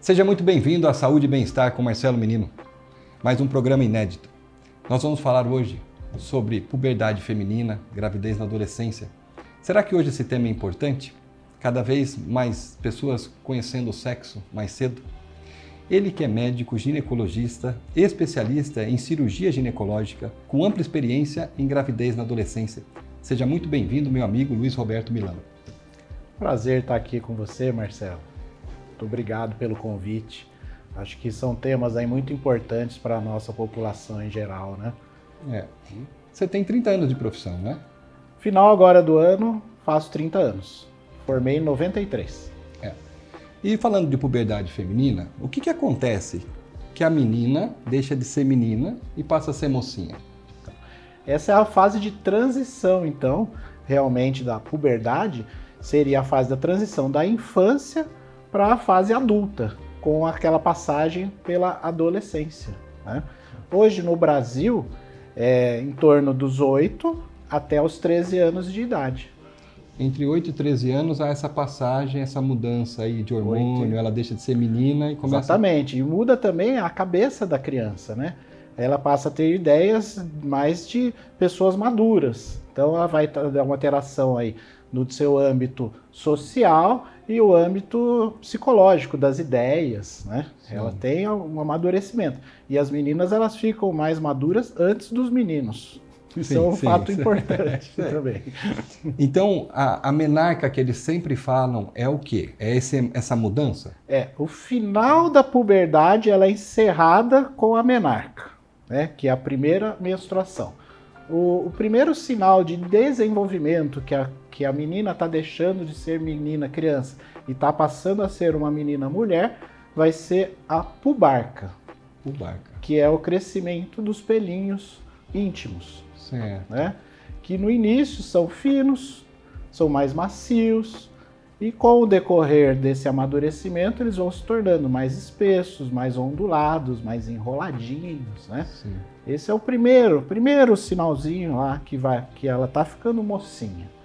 Seja muito bem-vindo à Saúde e Bem-Estar com Marcelo Menino. Mais um programa inédito. Nós vamos falar hoje sobre puberdade feminina, gravidez na adolescência. Será que hoje esse tema é importante? Cada vez mais pessoas conhecendo o sexo mais cedo? Ele que é médico, ginecologista, especialista em cirurgia ginecológica, com ampla experiência em gravidez na adolescência. Seja muito bem-vindo, meu amigo Luiz Roberto Milano. Prazer estar aqui com você, Marcelo. Muito obrigado pelo convite. Acho que são temas aí muito importantes para a nossa população em geral, né? É. Você tem 30 anos de profissão, né? Final agora do ano, faço 30 anos. Formei em 93. É. E falando de puberdade feminina, o que, que acontece que a menina deixa de ser menina e passa a ser mocinha? Essa é a fase de transição, então, realmente da puberdade, seria a fase da transição da infância para a fase adulta, com aquela passagem pela adolescência. Né? Hoje no Brasil, é em torno dos 8 até os 13 anos de idade. Entre 8 e 13 anos há essa passagem, essa mudança aí de hormônio, 8. ela deixa de ser menina e começa... Exatamente, e muda também a cabeça da criança, né? Ela passa a ter ideias mais de pessoas maduras. Então ela vai dar uma alteração aí no seu âmbito social e o âmbito psicológico das ideias, né? Sim. Ela tem um amadurecimento. E as meninas elas ficam mais maduras antes dos meninos. Isso sim, é um sim, fato importante também. Então, a, a, menarca que eles sempre falam é o quê? É esse, essa mudança? É, o final da puberdade ela é encerrada com a menarca, né? Que é a primeira menstruação. O, o primeiro sinal de desenvolvimento que a que a menina está deixando de ser menina criança e está passando a ser uma menina mulher, vai ser a pubarca. Pubarca. Que é o crescimento dos pelinhos íntimos. Certo. Né? Que no início são finos, são mais macios, e com o decorrer desse amadurecimento, eles vão se tornando mais espessos, mais ondulados, mais enroladinhos, né? Sim. Esse é o primeiro, primeiro sinalzinho lá que vai que ela tá ficando mocinha.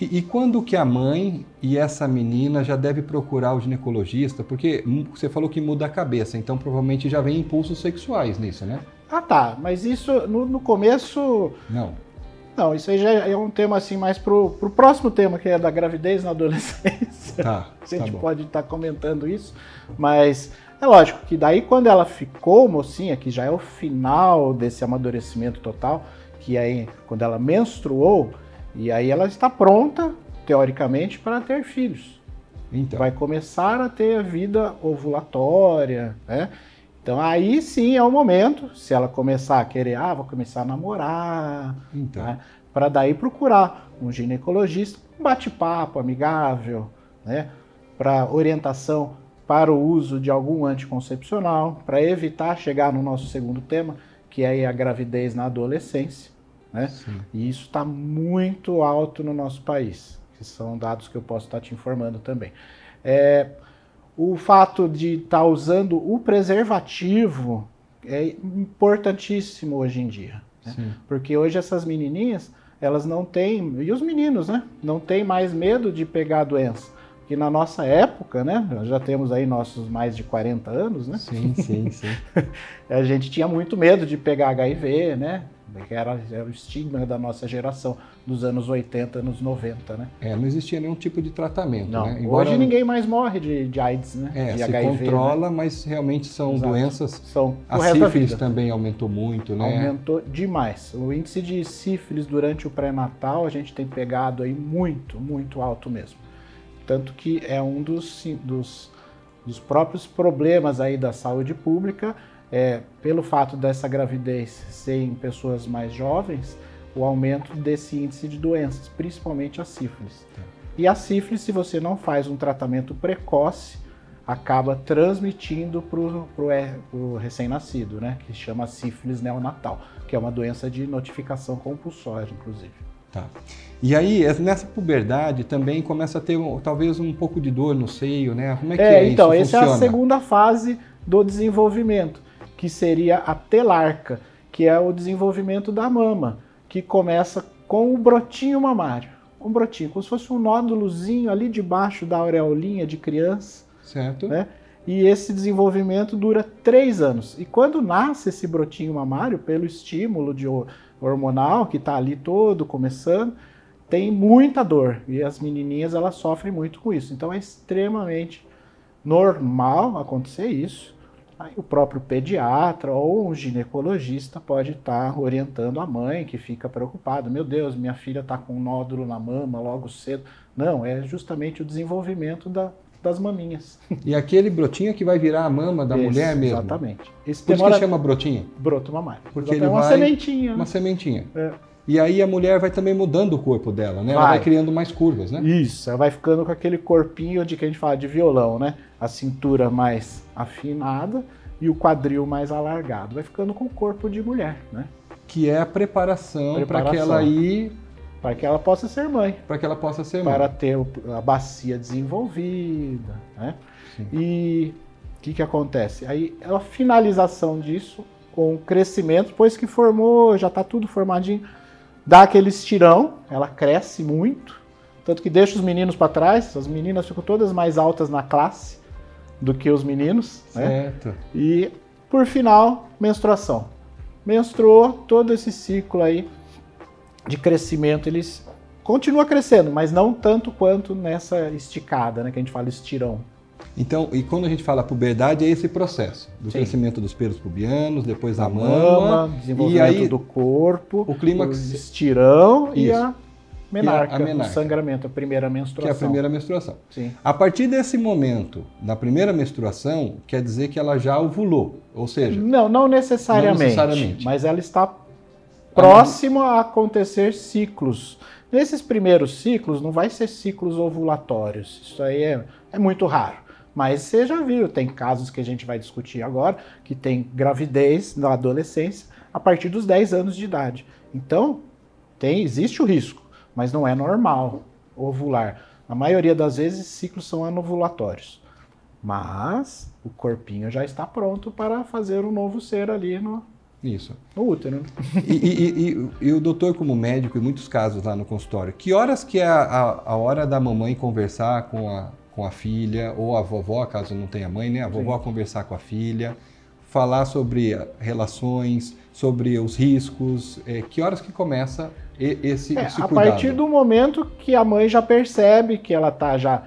E, e, quando que a mãe e essa menina já deve procurar o ginecologista? Porque você falou que muda a cabeça, então provavelmente já vem impulsos sexuais nisso, né? Ah, tá. Mas isso no, no começo. Não. Não, isso aí já é um tema assim mais pro, pro próximo tema, que é da gravidez na adolescência. Tá. a gente tá pode estar tá comentando isso, mas é lógico que daí quando ela ficou mocinha, que já é o final desse amadurecimento total, que aí quando ela menstruou, e aí ela está pronta, teoricamente, para ter filhos. Então. Vai começar a ter a vida ovulatória, né? Então aí sim é o momento, se ela começar a querer, ah, vou começar a namorar, então. né? para daí procurar um ginecologista, um bate-papo amigável, né? Para orientação para o uso de algum anticoncepcional, para evitar chegar no nosso segundo tema, que é a gravidez na adolescência. Né? E isso está muito alto no nosso país, que são dados que eu posso estar te informando também. É, o fato de estar tá usando o preservativo é importantíssimo hoje em dia. Né? Porque hoje essas menininhas, elas não têm, e os meninos, né? Não têm mais medo de pegar a doença. Porque na nossa época, né? Já temos aí nossos mais de 40 anos, né? Sim, sim, sim. a gente tinha muito medo de pegar HIV, né? Que era, era o estigma da nossa geração, dos anos 80, anos 90, né? É, não existia nenhum tipo de tratamento, não. né? Embora... Hoje ninguém mais morre de, de AIDS, né? É, de se HIV, controla, né? mas realmente são Exato. doenças... São A sífilis também aumentou muito, né? Aumentou demais. O índice de sífilis durante o pré-natal a gente tem pegado aí muito, muito alto mesmo. Tanto que é um dos, dos, dos próprios problemas aí da saúde pública, é, pelo fato dessa gravidez ser em pessoas mais jovens, o aumento desse índice de doenças, principalmente a sífilis. Tá. E a sífilis, se você não faz um tratamento precoce, acaba transmitindo para o é, recém-nascido, né? Que chama sífilis neonatal, que é uma doença de notificação compulsória, inclusive. Tá. E aí, nessa puberdade também começa a ter talvez um pouco de dor no seio, né? Como é que é, é então, isso? Então, essa é a segunda fase do desenvolvimento que seria a telarca, que é o desenvolvimento da mama, que começa com o brotinho mamário. Um brotinho, como se fosse um nódulozinho ali debaixo da aureolinha de criança. Certo. Né? e esse desenvolvimento dura três anos. E quando nasce esse brotinho mamário, pelo estímulo de hormonal que está ali todo começando, tem muita dor e as menininhas elas sofrem muito com isso. Então é extremamente normal acontecer isso. Aí o próprio pediatra ou um ginecologista pode estar tá orientando a mãe que fica preocupada. Meu Deus, minha filha está com um nódulo na mama logo cedo. Não, é justamente o desenvolvimento da, das maminhas. E aquele brotinho que vai virar a mama da Esse, mulher mesmo? Exatamente. Esse Por demora... que chama brotinho? Broto mamário. Porque ele é uma vai... sementinha. Uma sementinha. É. E aí a mulher vai também mudando o corpo dela, né? Vai. Ela vai criando mais curvas, né? Isso, ela vai ficando com aquele corpinho de que a gente fala de violão, né? A cintura mais afinada e o quadril mais alargado. Vai ficando com o corpo de mulher, né? Que é a preparação, preparação. para que ela ir para que ela possa ser mãe. Para que ela possa ser mãe. Para ter a bacia desenvolvida, né? Sim. E o que, que acontece? Aí a finalização disso, com o crescimento, depois que formou, já está tudo formadinho, dá aquele estirão, ela cresce muito, tanto que deixa os meninos para trás, as meninas ficam todas mais altas na classe do que os meninos, né? certo. né? E por final, menstruação. Menstruou todo esse ciclo aí de crescimento, eles continua crescendo, mas não tanto quanto nessa esticada, né, que a gente fala estirão. Então, e quando a gente fala puberdade, é esse processo do Sim. crescimento dos pelos pubianos, depois a, mama, mama, desenvolvimento e aí, do corpo, o clímax, o estirão Isso. e a menarca, a, a menarca, o sangramento, a primeira menstruação. Que é a primeira menstruação. Sim. A partir desse momento, na primeira menstruação, quer dizer que ela já ovulou, ou seja... Não, não necessariamente, não necessariamente. mas ela está próximo a acontecer ciclos. Nesses primeiros ciclos, não vai ser ciclos ovulatórios. Isso aí é, é muito raro. Mas você já viu, tem casos que a gente vai discutir agora, que tem gravidez na adolescência a partir dos 10 anos de idade. Então, tem, existe o risco, mas não é normal ovular. Na maioria das vezes, ciclos são anovulatórios. Mas o corpinho já está pronto para fazer um novo ser ali no, isso. O útero. Né? E, e, e, e, o doutor, como médico, em muitos casos lá no consultório, que horas que é a, a, hora da mamãe conversar com a, com a filha, ou a vovó, caso não tenha mãe, né? A vovó Sim. conversar com a filha, falar sobre relações, sobre os riscos, é, que horas que começa esse, é, esse A partir do momento que a mãe já percebe que ela está já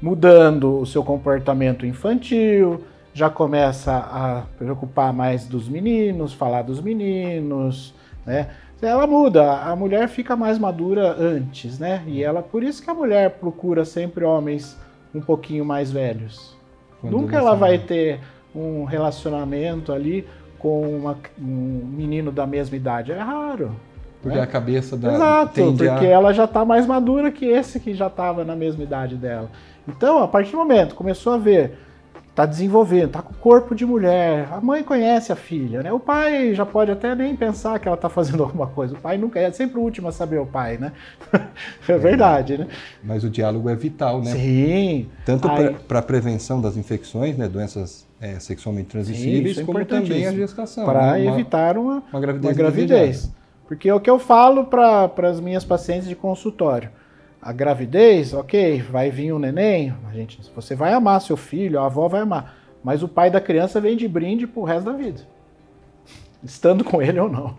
mudando o seu comportamento infantil, já começa a preocupar mais dos meninos, falar dos meninos, né? Ela muda, a mulher fica mais madura antes, né? E ela, por isso que a mulher procura sempre homens um pouquinho mais velhos. Quando Nunca ela vai ter um relacionamento ali com uma, um menino da mesma idade. É raro. Porque né? a cabeça da. Exato, porque a... ela já está mais madura que esse que já estava na mesma idade dela. Então, a partir do momento começou a ver está desenvolvendo, está com o corpo de mulher. A mãe conhece a filha, né? O pai já pode até nem pensar que ela está fazendo alguma coisa. O pai nunca é, é sempre o último a saber o pai, né? é verdade, né? Mas o diálogo é vital, né? Sim. Tanto para a prevenção das infecções, né? Doenças é, sexualmente transmissíveis, Sim, é como também a gestação. Para né? evitar uma, uma gravidez. Uma gravidez. Porque é o que eu falo para as minhas pacientes de consultório a gravidez, ok, vai vir um neném, a gente, você vai amar seu filho, a avó vai amar, mas o pai da criança vem de brinde pro resto da vida, estando com ele ou não.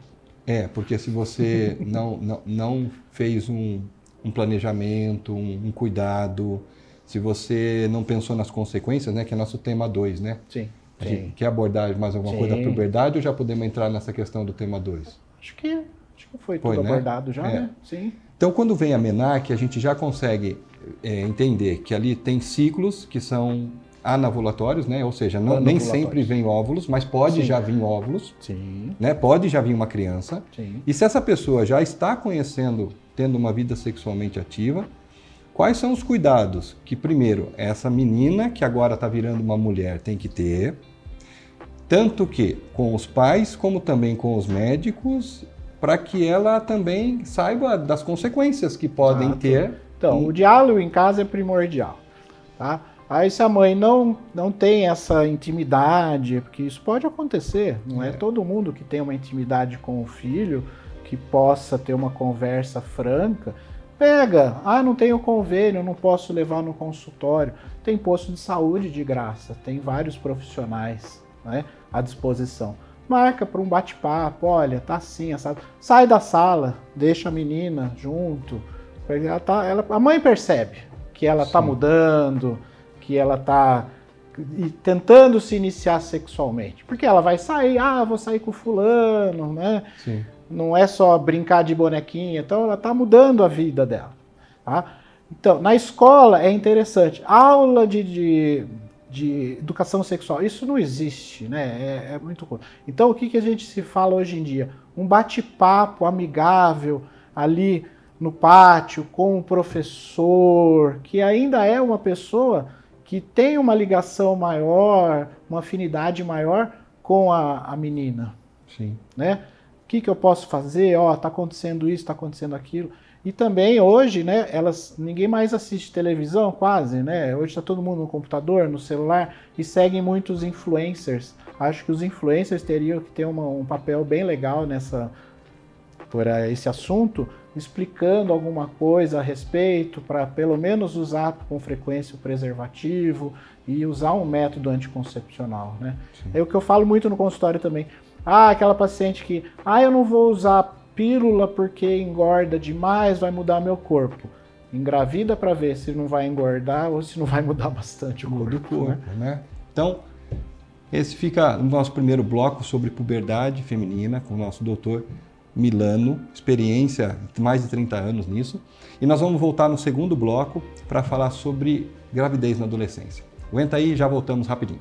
É, porque se você não, não, não fez um, um planejamento, um, um, cuidado, se você não pensou nas consequências, né, que é nosso tema 2, né? Sim. sim. Quer abordar mais alguma sim. coisa da puberdade ou já podemos entrar nessa questão do tema 2? Acho que, acho que foi, foi tudo né? abordado já, é. né? Sim. Então, quando vem a MENAC, a gente já consegue é, entender que ali tem ciclos que são anavulatórios, né? Ou seja, não, nem sempre vem óvulos, mas pode Sim. já vir óvulos, Sim. né? Pode já vir uma criança. Sim. E se essa pessoa já está conhecendo, tendo uma vida sexualmente ativa, quais são os cuidados que primeiro essa menina que agora está virando uma mulher tem que ter, tanto que com os pais como também com os médicos para que ela também saiba das consequências que podem Exato. ter. Então, o diálogo em casa é primordial, tá? Aí se a mãe não, não tem essa intimidade, porque isso pode acontecer, não é. é todo mundo que tem uma intimidade com o filho que possa ter uma conversa franca Pega, ah, não tenho convênio, não posso levar no consultório. Tem posto de saúde de graça, tem vários profissionais né, à disposição. Marca para um bate-papo, olha, tá assim, assado. sai da sala, deixa a menina junto. Ela tá, ela, a mãe percebe que ela está mudando, que ela está tentando se iniciar sexualmente. Porque ela vai sair, ah, vou sair com fulano, né? Sim não é só brincar de bonequinha, então ela está mudando a vida dela. Tá? Então, na escola é interessante. Aula de, de, de educação sexual, isso não existe, né? É, é muito. Então, o que, que a gente se fala hoje em dia? Um bate-papo amigável ali no pátio com o professor, que ainda é uma pessoa que tem uma ligação maior, uma afinidade maior com a, a menina. Sim. Né? que, que eu posso fazer? Ó, oh, tá acontecendo isso, tá acontecendo aquilo. E também hoje, né, elas ninguém mais assiste televisão, quase, né? Hoje está todo mundo no computador, no celular e seguem muitos influencers. Acho que os influencers teriam que ter uma, um papel bem legal nessa por esse assunto, explicando alguma coisa a respeito para pelo menos usar com frequência o preservativo e usar um método anticoncepcional, né? É o que eu falo muito no consultório também. Ah, aquela paciente que, ah, eu não vou usar pílula porque engorda demais, vai mudar meu corpo. Engravida para ver se não vai engordar ou se não vai mudar bastante o corpo. corpo né? né? Então, esse fica no nosso primeiro bloco sobre puberdade feminina com o nosso doutor Milano, experiência de mais de 30 anos nisso. E nós vamos voltar no segundo bloco para falar sobre gravidez na adolescência. Aguenta aí, já voltamos rapidinho.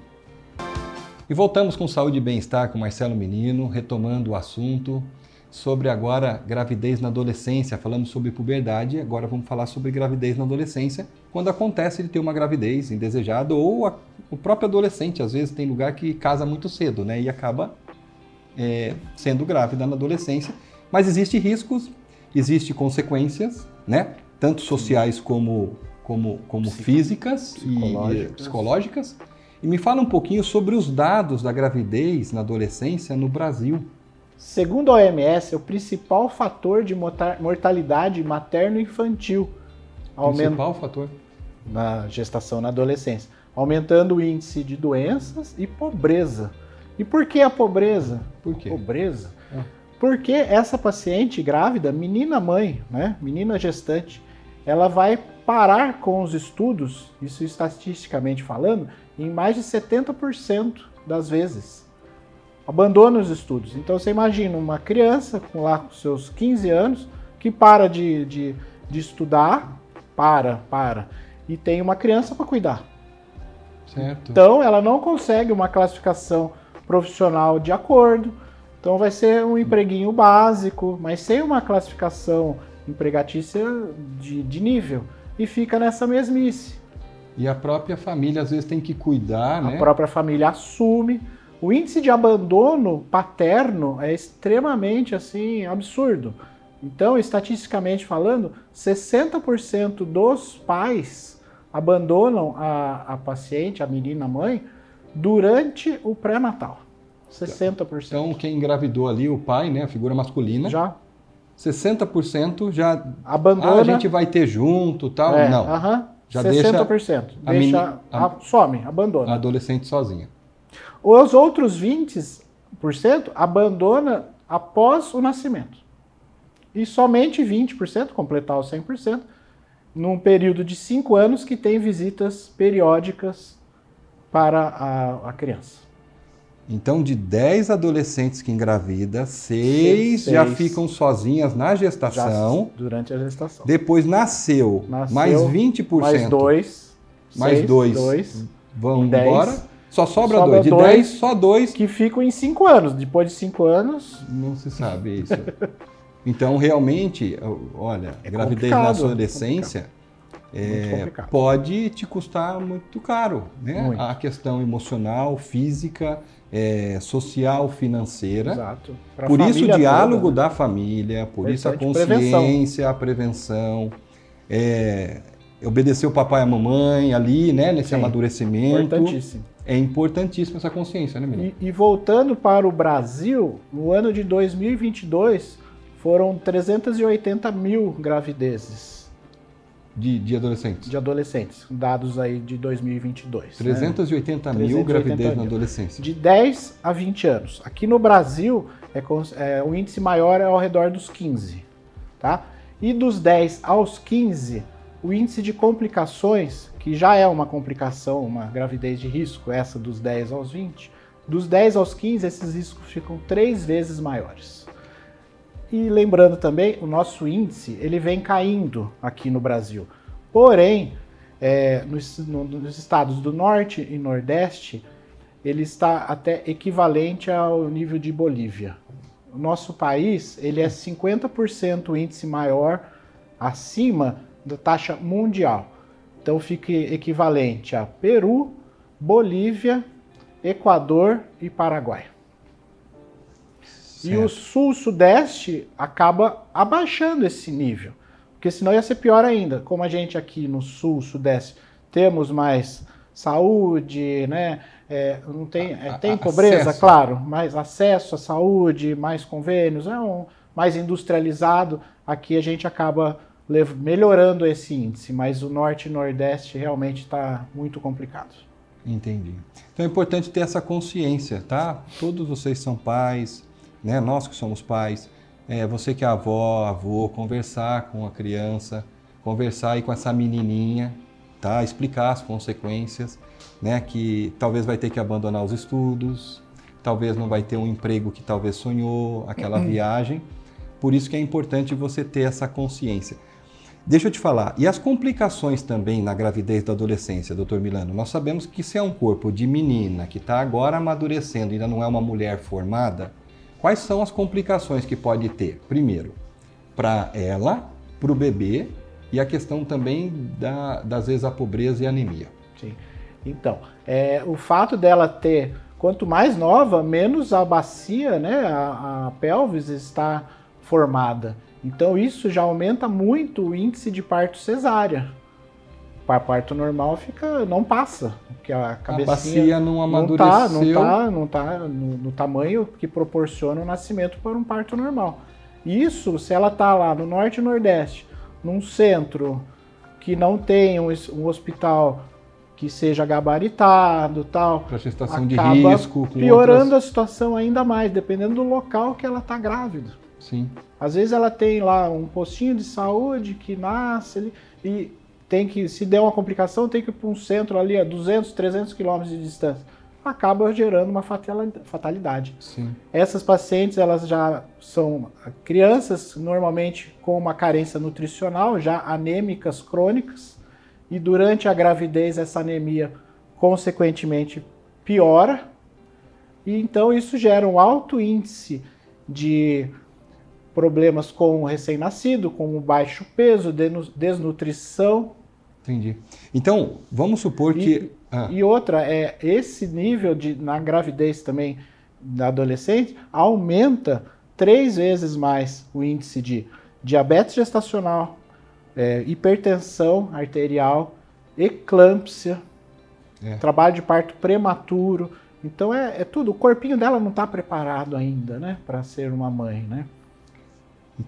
E voltamos com saúde e bem-estar com Marcelo Menino, retomando o assunto sobre agora gravidez na adolescência. Falamos sobre puberdade, agora vamos falar sobre gravidez na adolescência, quando acontece de ter uma gravidez indesejada ou a, o próprio adolescente, às vezes tem lugar que casa muito cedo, né, e acaba é, sendo grávida na adolescência. Mas existe riscos, existe consequências, né, tanto sociais como como, como físicas e psicológicas e me fala um pouquinho sobre os dados da gravidez na adolescência no Brasil. Segundo a OMS, é o principal fator de mortalidade materno-infantil. Principal fator? Na gestação na adolescência. Aumentando o índice de doenças e pobreza. E por que a pobreza? Por quê? Pobreza. É. Porque essa paciente grávida, menina mãe, né, menina gestante, ela vai parar com os estudos, isso estatisticamente falando, em mais de 70% das vezes. Abandona os estudos. Então você imagina uma criança com lá com seus 15 anos que para de, de, de estudar, para, para, e tem uma criança para cuidar. Certo. Então ela não consegue uma classificação profissional de acordo. Então vai ser um empreguinho básico, mas sem uma classificação empregatícia de, de nível. E fica nessa mesmice. E a própria família às vezes tem que cuidar, a né? A própria família assume. O índice de abandono paterno é extremamente assim absurdo. Então, estatisticamente falando, 60% dos pais abandonam a, a paciente, a menina, a mãe, durante o pré-natal. 60%. Então, quem engravidou ali, o pai, né, a figura masculina, já 60% já abandona. Ah, a gente vai ter junto, tal. É, Não. Uh -huh. Já 60%. Deixa, a deixa a, a, some, abandona. A adolescente sozinha. Os outros 20% abandona após o nascimento. E somente 20%, completar os 100%, num período de 5 anos que tem visitas periódicas para a, a criança. Então, de 10 adolescentes que engravida, 6 já ficam sozinhas na gestação. Já, durante a gestação. Depois nasceu, nasceu mais 20%. Mais 2. Mais 2. Vão embora. Só sobra 2. De 10, só 2. Que ficam em 5 anos. Depois de 5 anos. Não se sabe isso. então, realmente, olha, é gravidez na adolescência. É, pode te custar muito caro, né? Muito. A questão emocional, física, é, social, financeira. Exato. Pra por isso o diálogo toda, né? da família, por isso a consciência, prevenção. a prevenção, é, obedecer o papai e a mamãe ali, né, nesse Sim. amadurecimento. Importantíssimo. É importantíssimo essa consciência, né, menino? E, e voltando para o Brasil, no ano de 2022 foram 380 mil gravidezes de, de adolescentes? De adolescentes, dados aí de 2022. 380 né? mil 380 gravidez mil. na adolescência. De 10 a 20 anos. Aqui no Brasil, é, é, o índice maior é ao redor dos 15. Tá? E dos 10 aos 15, o índice de complicações, que já é uma complicação, uma gravidez de risco, essa dos 10 aos 20, dos 10 aos 15, esses riscos ficam três vezes maiores. E lembrando também, o nosso índice ele vem caindo aqui no Brasil. Porém, é, nos, no- nos estados do norte e nordeste, ele está até equivalente ao nível de Bolívia. O nosso país ele é 50% o índice maior acima da taxa mundial. Então fica equivalente a Peru, Bolívia, Equador e Paraguai. E o Certo. sul-sudeste acaba abaixando esse nível. Porque senão ia ser pior ainda. Como a gente aqui no sul-sudeste temos mais saúde, né? É, não tem, é, tem a- pobreza, acesso. claro, mais acesso à saúde, mais convênios, é um mais industrializado. Aqui a gente acaba melhorando esse índice, mas o norte e nordeste realmente está muito complicado. Entendi. Então é importante ter essa consciência, tá? Todos vocês são pais, né? Nós que somos pais, é, você que é avó, avô, conversar com a criança, conversar aí com essa menininha, tá? Explicar as consequências, né? Que talvez vai ter que abandonar os estudos, talvez não vai ter um emprego que talvez sonhou, aquela viagem. Por isso que é importante você ter essa consciência. Deixa eu te falar, e as complicações também na gravidez da adolescência, doutor Milano? Nós sabemos que se é um corpo de menina que está agora amadurecendo, ainda não é uma mulher formada, quais são as complicações que pode ter? Primeiro, para ela, para o bebê e a questão também da, das vezes a pobreza e a anemia. Sim. Então, é, o fato dela ter, quanto mais nova, menos a bacia, né, a, a pelvis está formada. Então isso já aumenta muito o índice de parto cesárea. Para parto normal fica, não passa, porque a A cabecinha bacia não não amadureceu. tá, não tá, não tá no, no tamanho que proporciona o nascimento para um parto normal. Isso, se ela tá lá no norte e nordeste, num centro que não tem um, um hospital que seja gabaritado, tal, Para gestação de risco, piorando outras... a situação ainda mais, dependendo do local que ela tá grávida. Sim, Às vezes ela tem lá um postinho de saúde que nasce ali, e tem que, se der uma complicação, tem que ir para um centro ali a 200, 300 quilômetros de distância. Acaba gerando uma fatalidade. sim. Essas pacientes, elas já são crianças, normalmente com uma carência nutricional, já anêmicas crônicas, e durante a gravidez essa anemia, consequentemente, piora, e então isso gera um alto índice de problemas com o recém-nascido, como baixo peso, desnutrição, Entendi. Então, vamos supor E- que... Ah, E outra é esse nível de na gravidez também da adolescente aumenta três vezes mais o índice de diabetes gestacional, é, hipertensão arterial, eclâmpsia, É. trabalho de parto prematuro. Então é, é tudo. O corpinho dela não está preparado ainda, né, para ser uma mãe, né?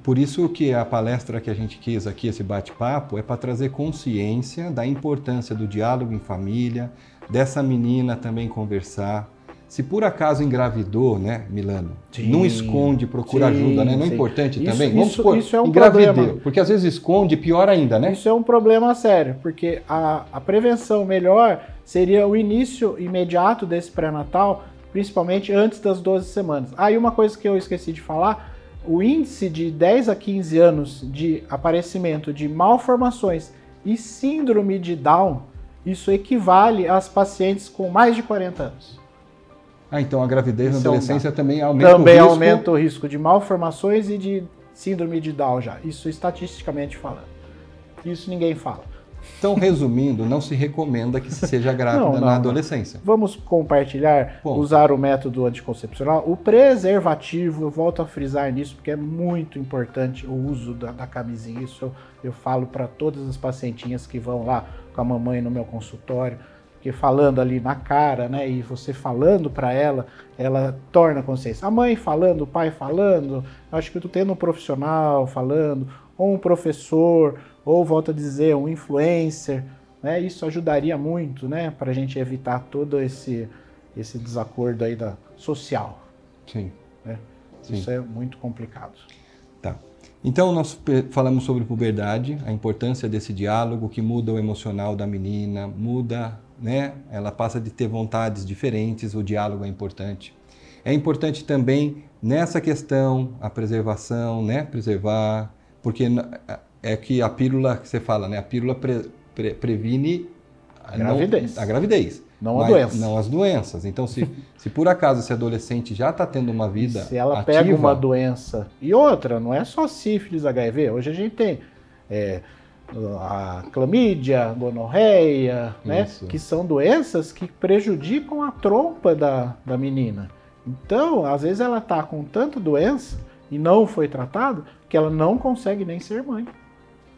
Por isso que a palestra que a gente quis aqui, esse bate-papo, é para trazer consciência da importância do diálogo em família, dessa menina também conversar. Se por acaso engravidou, né, Milano? Sim. Não esconde, procura Sim, ajuda, né? Não é sim. importante Isso- também? Vamos isso- supor, isso é um problema. porque às vezes esconde, pior ainda, né? Isso é um problema sério, porque a, a prevenção melhor seria o início imediato desse pré-natal, principalmente antes das 12 semanas. Aí uma coisa que eu esqueci de falar, o índice de 10 a 15 anos de aparecimento de malformações e síndrome de Down, isso equivale às pacientes com mais de 40 anos. Ah, então a gravidez na Isso é um adolescência também aumenta Também o risco. aumenta o risco de malformações e de síndrome de Down já, isso estatisticamente falando. Isso ninguém fala. Então, resumindo, não se recomenda que se seja grávida Não, não, na não. adolescência. Vamos compartilhar, Bom. usar o método anticoncepcional. O preservativo, eu volto a frisar nisso, porque é muito importante o uso da, da camisinha. Isso eu, eu falo para todas as pacientinhas que vão lá com a mamãe no meu consultório, porque falando ali na cara, né, e você falando para ela, ela torna consciência. A mãe falando, o pai falando, eu acho que tu tendo um profissional falando, ou um professor, ou volto a dizer, um influencer, né? Isso ajudaria muito, né, para a gente evitar todo esse esse desacordo aí da social. Sim. Né? Sim. Isso é muito complicado. Tá. Então nós falamos sobre puberdade, a importância desse diálogo que muda o emocional da menina, muda, né? Ela passa de ter vontades diferentes, o diálogo é importante. É importante também nessa questão a preservação, né? Preservar, porque é que a pílula que você fala, né? A pílula pre, pre, previne a gravidez. Não, a gravidez. Não a doença. Não as doenças. Então, se, se por acaso esse adolescente já está tendo uma vida. Se ela ativa, pega uma doença. E outra, não é só sífilis, HIV. Hoje a gente tem é, a clamídia, gonorreia, né? Que são doenças que prejudicam a trompa da, da menina. Então, às vezes ela está com tanta doença e não foi tratada que ela não consegue nem ser mãe.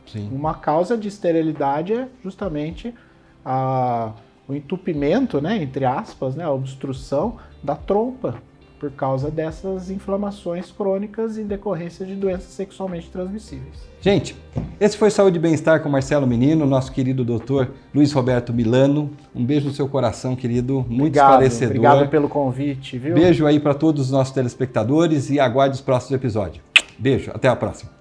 Sim. Uma causa de esterilidade é justamente a o entupimento, né, entre aspas, né, a obstrução da trompa por causa dessas inflamações crônicas em decorrência de doenças sexualmente transmissíveis. Gente, esse foi Saúde e Bem-Estar com Marcelo Menino, nosso querido doutor Luiz Roberto Milano. Um beijo no seu coração, querido, muito obrigado, esclarecedor. Obrigado pelo convite, viu? Beijo aí para todos os nossos telespectadores e aguarde os próximos episódios. Beijo, até a próxima.